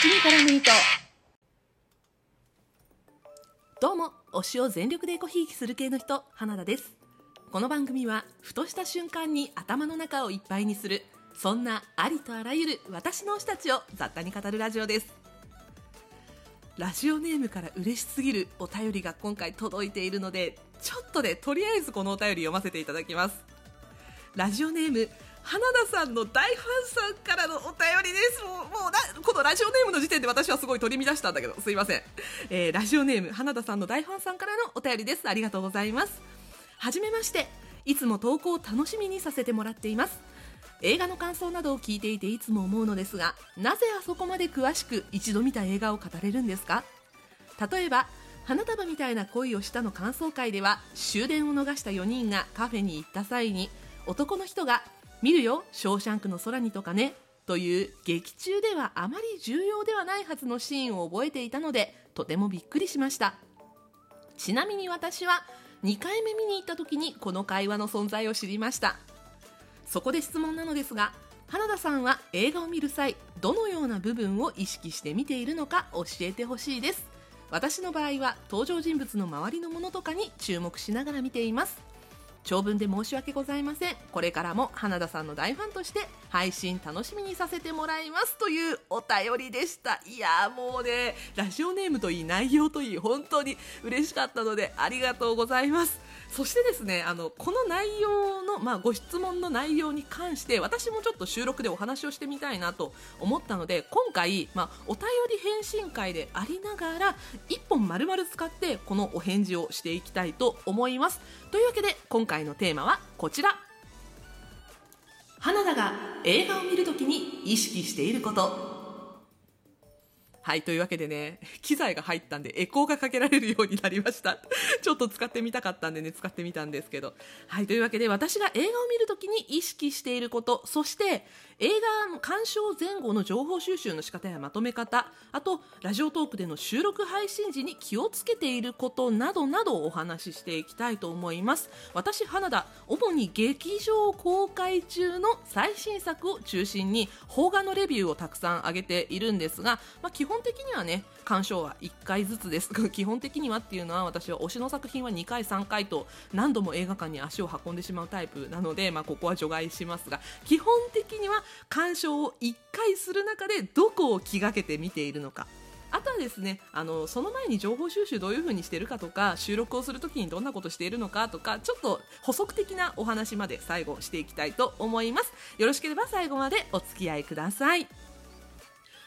月見からぬ糸。どうも推しを全力でコひいきする系の人花田です。この番組はふとした瞬間に頭の中をいっぱいにするそんなありとあらゆる私の推したちを雑多に語るラジオです。ラジオネームから嬉しすぎるお便りが今回届いているのでちょっとで、ね、とりあえずこのお便り読ませていただきます。ラジオネーム花田さんの大ファンさんからのお便りです。もうもうなこのラジオネームの時点で私はすごい取り乱したんだけどすいません、えー、ラジオネーム花田さんの大ファンさんからのお便りです。ありがとうございます。はじめまして。いつも投稿を楽しみにさせてもらっています。映画の感想などを聞いていていつも思うのですがなぜあそこまで詳しく一度見た映画を語れるんですか？例えば花束みたいな恋をしたの感想会では終電を逃した4人がカフェに行った際に男の人が見るよ、ショーシャンクの空にとかね、という劇中ではあまり重要ではないはずのシーンを覚えていたので、とてもびっくりしました。ちなみに私は2回目見に行った時にこの会話の存在を知りました。そこで質問なのですが、花田さんは映画を見る際、どのような部分を意識して見ているのか教えてほしいです。私の場合は登場人物の周りのものとかに注目しながら見ています。長文で申し訳ございません。これからも花田さんの大ファンとして配信楽しみにさせてもらいますというお便りでした。いやもうねラジオネームといい内容といい本当に嬉しかったのでありがとうございます。そしてですねあのこの内容の、まあ、ご質問の内容に関して私もちょっと収録でお話をしてみたいなと思ったので今回、まあ、お便り返信会でありながら1本丸々使ってこのお返事をしていきたいと思います。というわけで今回のテーマはこちら。花田が映画を見るときに意識していること。はい、というわけでね、機材が入ったんでエコーがかけられるようになりました。ちょっと使ってみたかったんでね、使ってみたんですけど。はい、というわけで私が映画を見るときに意識していること、そして映画の鑑賞前後の情報収集の仕方やまとめ方、あと、ラジオトークでの収録配信時に気をつけていることなどなどお話ししていきたいと思います。私、花田、主に劇場公開中の最新作を中心に、邦画のレビューをたくさん上げているんですが、まあ、基本本的にはね、鑑賞は1回ずつですが。基本的にはっていうのは私は推しの作品は2回3回と何度も映画館に足を運んでしまうタイプなので、まあ、ここは除外しますが、基本的には鑑賞を1回する中でどこを気がけて見ているのか。あとはですねあのその前に情報収集どういう風にしてるかとか収録をするときにどんなことしているのかとかちょっと補足的なお話まで最後していきたいと思いますよろしければ最後までお付き合いください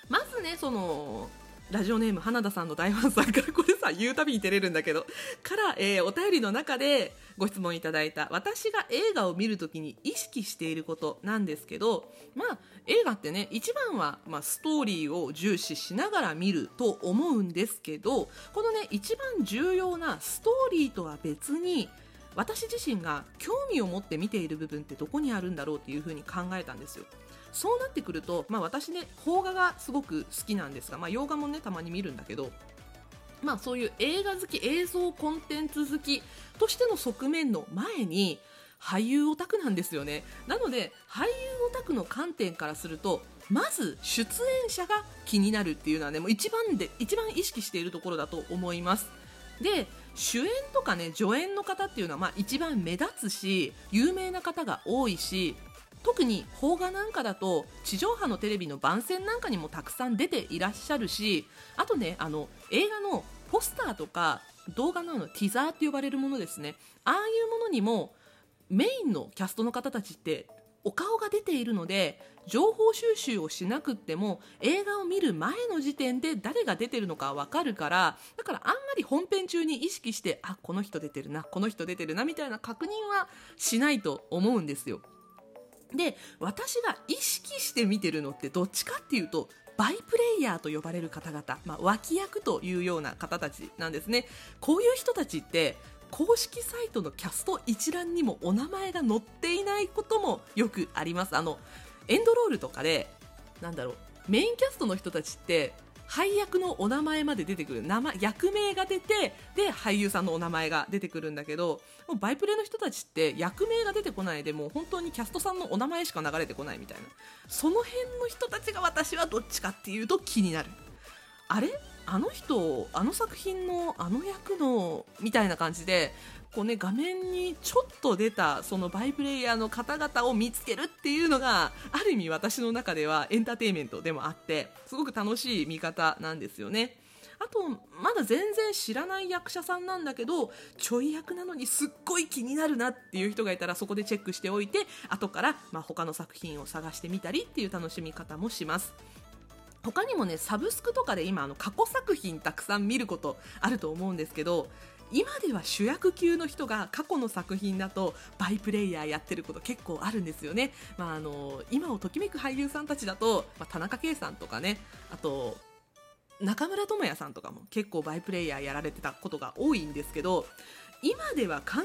まずねそのラジオネーム花田さんの大ファンさんからこれさ言うたびに照れるんだけどから、えー、お便りの中でご質問いただいた私が映画を見るときに意識していることなんですけどまあ映画ってね一番は、まあ、ストーリーを重視しながら見ると思うんですけどこのね一番重要なストーリーとは別に私自身が興味を持って見ている部分ってどこにあるんだろうっていうふうに考えたんですよ。そうなってくると、まあ、私ね邦画がすごく好きなんですが、まあ、洋画もねたまに見るんだけどまあ、そういう映画好き映像コンテンツ好きとしての側面の前に俳優オタクなんですよね。なので俳優オタクの観点からするとまず出演者が気になるっていうのはねもう一番で一番意識しているところだと思います。で主演とかね助演の方っていうのはまあ一番目立つし有名な方が多いし特に邦画なんかだと地上波のテレビの番宣なんかにもたくさん出ていらっしゃるしあとねあの映画のポスターとか動画のティザーって呼ばれるものですね。ああいうものにもメインのキャストの方たちってお顔が出ているので情報収集をしなくっても映画を見る前の時点で誰が出てるのか分かるからだからあんまり本編中に意識してあこの人出てるなこの人出てるなみたいな確認はしないと思うんですよ。で私が意識して見てるのってどっちかっていうとバイプレイヤーと呼ばれる方々、まあ、脇役というような方たちなんですね。こういう人たちって公式サイトのキャスト一覧にもお名前が載っていないこともよくあります。あのエンドロールとかでなんだろうメインキャストの人たちって配役のお名前まで出てくる名前役名が出てで俳優さんのお名前が出てくるんだけどもうバイプレの人たちって役名が出てこないでもう本当にキャストさんのお名前しか流れてこないみたいな。その辺の人たちが私はどっちかっていうと気になる。あれ？あの人あの作品のあの役のみたいな感じでこうね画面にちょっと出たそのバイプレイヤーの方々を見つけるっていうのがある意味私の中ではエンターテインメントでもあってすごく楽しい見方なんですよね。あとまだ全然知らない役者さんなんだけどちょい役なのにすっごい気になるなっていう人がいたらそこでチェックしておいて後からまあ他の作品を探してみたりっていう楽しみ方もします。他にもねサブスクとかで今あの過去作品たくさん見ることあると思うんですけど今では主役級の人が過去の作品だとバイプレイヤーやってること結構あるんですよね、まあ、あの今をときめく俳優さんたちだと、まあ、田中圭さんとかねあと中村倫也さんとかも結構バイプレイヤーやられてたことが多いんですけど今では考えら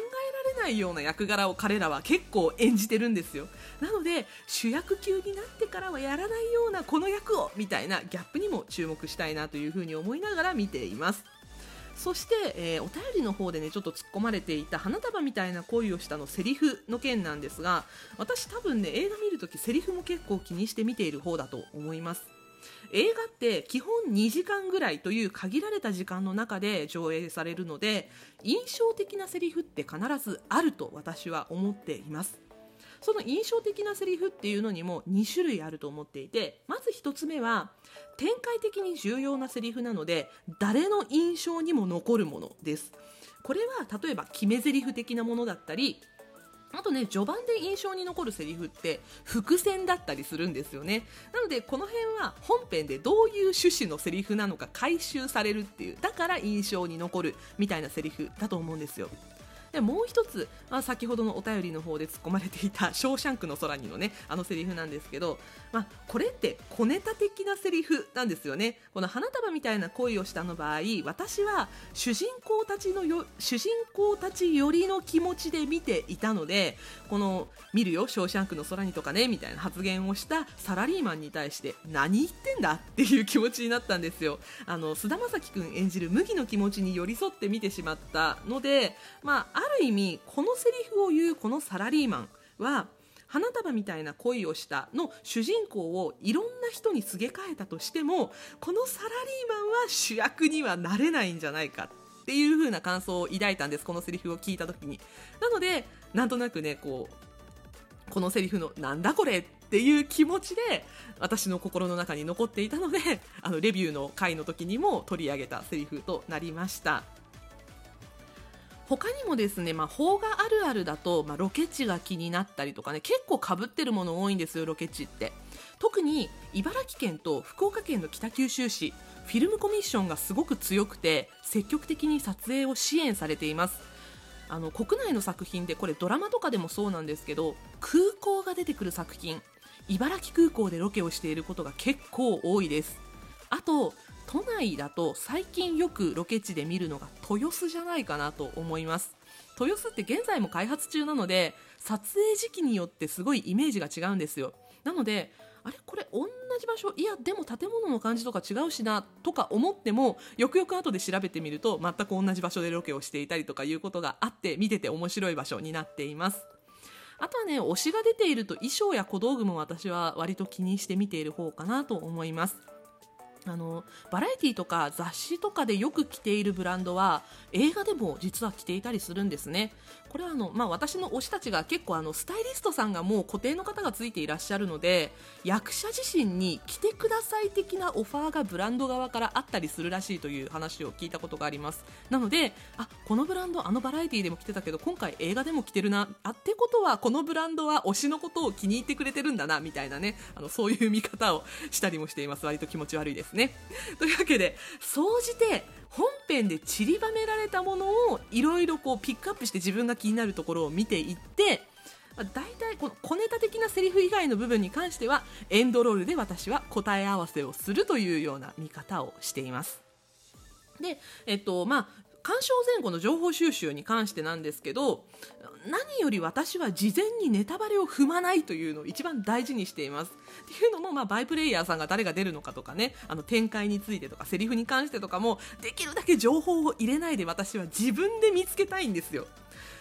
れないような役柄を彼らは結構演じてるんですよ。なので主役級になってからはやらないようなこの役をみたいなギャップにも注目したいなというふうに思いながら見ています。そして、えー、お便りの方でねちょっと突っ込まれていた花束みたいな恋をしたのセリフの件なんですが私多分ね映画見るときセリフも結構気にして見ている方だと思います。映画って基本2時間ぐらいという限られた時間の中で上映されるので印象的なセリフって必ずあると私は思っています。その印象的なセリフっていうのにも2種類あると思っていてまず1つ目は展開的に重要なセリフなので誰の印象にも残るものです。これは例えば決め台詞的なものだったりあとね序盤で印象に残るセリフって伏線だったりするんですよね。なのでこの辺は本編でどういう趣旨のセリフなのか回収されるっていうだから印象に残るみたいなセリフだと思うんですよ。でもう一つ、まあ、先ほどのお便りの方で突っ込まれていた「ショーシャンクの空に」のねあのセリフなんですけど、まあ、これって小ネタ的なセリフなんですよね。この花束みたいな恋をしたの場合私は主人公たちのよ主人公たちよりの気持ちで見ていたのでこの「見るよショーシャンクの空に」とかねみたいな発言をしたサラリーマンに対して何言ってんだっていう気持ちになったんですよ。あの菅田将暉君演じる麦の気持ちに寄り添って見てしまったのでまあある意味このセリフを言うこのサラリーマンは花束みたいな恋をしたの主人公をいろんな人にすげ替えたとしてもこのサラリーマンは主役にはなれないんじゃないかっていう風な感想を抱いたんですこのセリフを聞いた時に。なのでなんとなくねこうこのセリフのなんだこれっていう気持ちで私の心の中に残っていたのであのレビューの回の時にも取り上げたセリフとなりました。他にもですね、まあ、邦画あるあるだと、まあ、ロケ地が気になったりとかね結構かぶってるもの多いんですよロケ地って。特に茨城県と福岡県の北九州市フィルムコミッションがすごく強くて積極的に撮影を支援されています。あの国内の作品でこれドラマとかでもそうなんですけど空港が出てくる作品茨城空港でロケをしていることが結構多いです。あと都内だと最近よくロケ地で見るのが豊洲じゃないかなと思います。豊洲って現在も開発中なので撮影時期によってすごいイメージが違うんですよ。なのであれこれ同じ場所？いやでも建物の感じとか違うしなとか思ってもよくよく後で調べてみると全く同じ場所でロケをしていたりとかいうことがあって見てて面白い場所になっています。あとはね推しが出ていると衣装や小道具も私は割と気にして見ている方かなと思います。あのバラエティとか雑誌とかでよく着ているブランドは映画でも実は着ていたりするんですね。これはあの、まあ、私の推したちが結構あのスタイリストさんがもう固定の方がついていらっしゃるので役者自身に着てください的なオファーがブランド側からあったりするらしいという話を聞いたことがあります。なのであこのブランドあのバラエティでも着てたけど今回映画でも着てるなあってことはこのブランドは推しのことを気に入ってくれてるんだなみたいなねあのそういう見方をしたりもしています。割と気持ち悪いですね。ねというわけで総じて本編で散りばめられたものをいろいろこうピックアップして自分が気になるところを見ていって大体この小ネタ的なセリフ以外の部分に関してはエンドロールで私は答え合わせをするというような見方をしています。で、えっとまあ、鑑賞前後の情報収集に関してなんですけど何より私は事前にネタバレを踏まないというのを一番大事にしています。っていうのも、まあ、バイプレイヤーさんが誰が出るのかとかねあの展開についてとかセリフに関してとかもできるだけ情報を入れないで私は自分で見つけたいんですよ。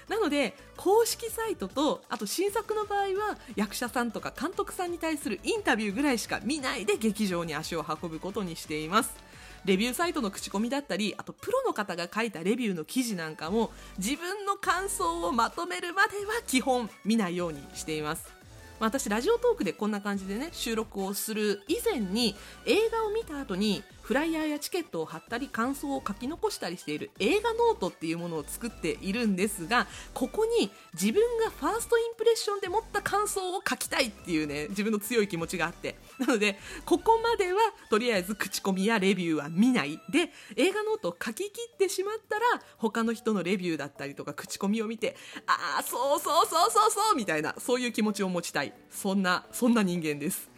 なので公式サイトとあと新作の場合は役者さんとか監督さんに対するインタビューぐらいしか見ないで劇場に足を運ぶことにしています。レビューサイトの口コミだったりあとプロの方が書いたレビューの記事なんかも自分の感想をまとめるまでは基本見ないようにしています。私ラジオトークでこんな感じでね収録をする以前に映画を見た後にフライヤーやチケットを貼ったり感想を書き残したりしている映画ノートっていうものを作っているんですがここに自分がファーストインプレッションで持った感想を書きたいっていうね自分の強い気持ちがあって。なのでここまではとりあえず口コミやレビューは見ない。で映画ノートを書き切ってしまったら他の人のレビューだったりとか口コミを見てああそうそうそうそうそうみたいなそういう気持ちを持ちたい。そんなそんな人間です。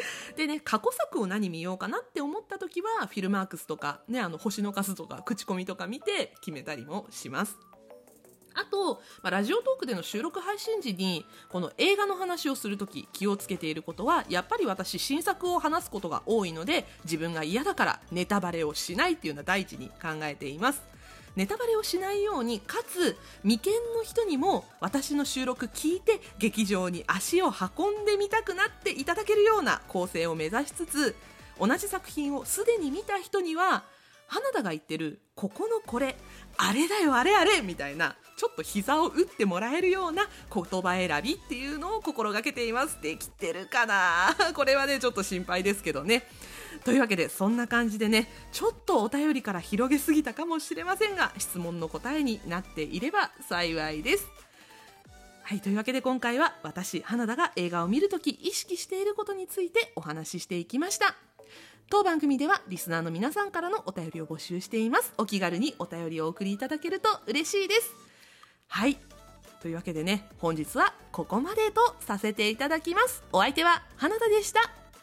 でね過去作を何見ようかなって思った時はフィルマークスとか、ね、あの星の数とか口コミとか見て決めたりもします。あと、まあ、ラジオトークでの収録配信時にこの映画の話をするとき気をつけていることはやっぱり私新作を話すことが多いので自分が嫌だからネタバレをしないっていうのは第一に考えています。ネタバレをしないようにかつ未見の人にも私の収録聞いて劇場に足を運んでみたくなっていただけるような構成を目指しつつ同じ作品をすでに見た人には花田が言ってるここのこれあれだよあれあれみたいなちょっと膝を打ってもらえるような言葉選びっていうのを心がけています。できてるかな？これはねちょっと心配ですけどね。というわけでそんな感じでねちょっとお便りから広げすぎたかもしれませんが質問の答えになっていれば幸いです。はいというわけで今回は私花田が映画を見るとき意識していることについてお話ししていきました。当番組ではリスナーの皆さんからのお便りを募集しています。お気軽にお便りをお送りいただけると嬉しいです。はいというわけでね本日はここまでとさせていただきます。お相手は花田でした。